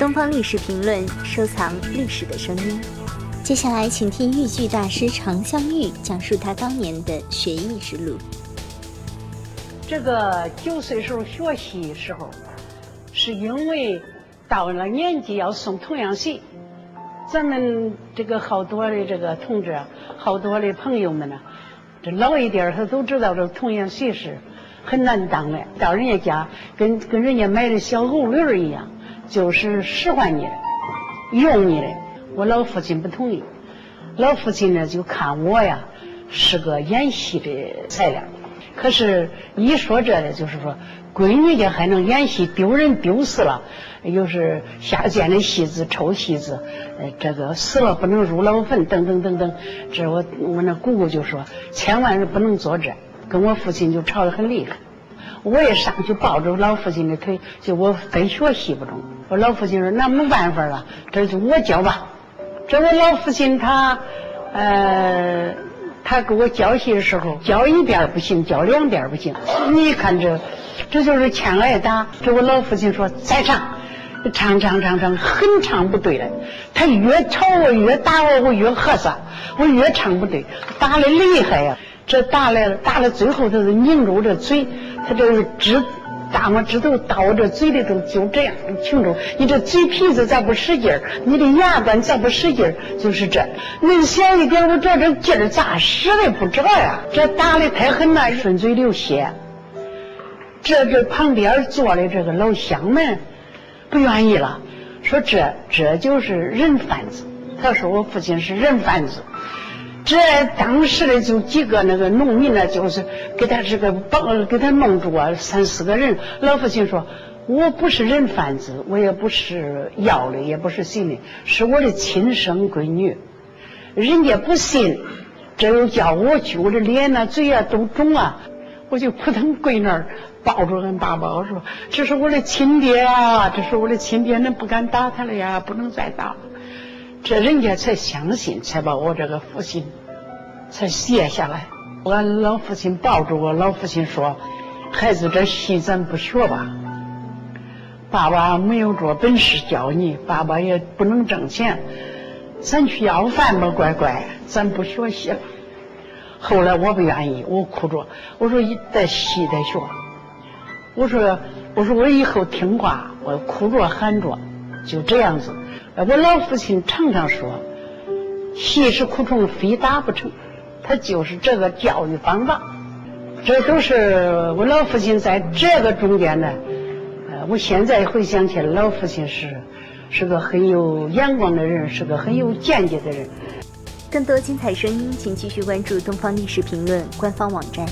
东方历史评论，收藏历史的声音。接下来，请听豫剧大师常香玉讲述他当年的学艺之路。这个九岁时候学戏时候，是因为到了年纪要送童养媳。咱们这个好多的这个同志，好多的朋友们呢，这老一点他都知道这童养媳是很难当的。到人家家跟跟人家买的小藕驴一样，就是使唤你的，用你的。我老父亲不同意，老父亲呢就看我呀是个演戏的材料。可是，一说这的，就是说，闺女家还能演戏，丢人丢死了，又是下贱的戏子、臭戏子，呃，这个死了不能入老坟，等等等等。这我我那姑姑就说，千万是不能做这，跟我父亲就吵得很厉害。我也上去抱着老父亲的腿，就我非学戏不中。我老父亲说，那没办法了，这就我教吧。这我老父亲他，呃。他给我教戏的时候，教一遍不行，教两遍不行。你看这，这就是欠挨打。这我老父亲说再唱，唱唱唱唱，很唱不对了。他越吵我越打我，我越喝撒，我越唱不对，打的厉害呀。这打来了，打到最后他是拧住这嘴，他这是直。大拇指头到我这嘴里头就这样停住，你这嘴皮子咋不使劲儿？你的牙关咋不使劲儿？就是这，恁小一点，我这这劲儿咋使的不着呀？这打的太狠了，顺嘴流血。这这旁边坐的这个老乡们不愿意了，说这这就是人贩子。他说我父亲是人贩子。这当时的就几个那个农民呢，就是给他这个绑，给他弄住啊，三四个人。老父亲说：“我不是人贩子，我也不是要的，也不是谁的，是我的亲生闺女。人家不信，这又叫我去，我这脸呐、嘴啊都肿啊，我就扑腾跪那儿抱住俺爸爸，我说：这是我的亲爹啊，这是我的亲爹，恁不敢打他了呀，不能再打了。”这人家才相信，才把我这个父亲才卸下来。俺老父亲抱着我，老父亲说：“孩子，这戏咱不学吧。爸爸没有这本事教你，爸爸也不能挣钱，咱去要饭吧，乖乖，咱不学戏了。”后来我不愿意，我哭着，我说：“一得戏得学。”我说：“我说我以后听话，我哭着喊着，就这样子。”我老父亲常常说：“戏是苦虫，非打不成。”他就是这个教育方法。这都是我老父亲在这个中间呢。呃，我现在回想起来，老父亲是是个很有眼光的人，是个很有见解的人。更多精彩声音，请继续关注《东方历史评论》官方网站。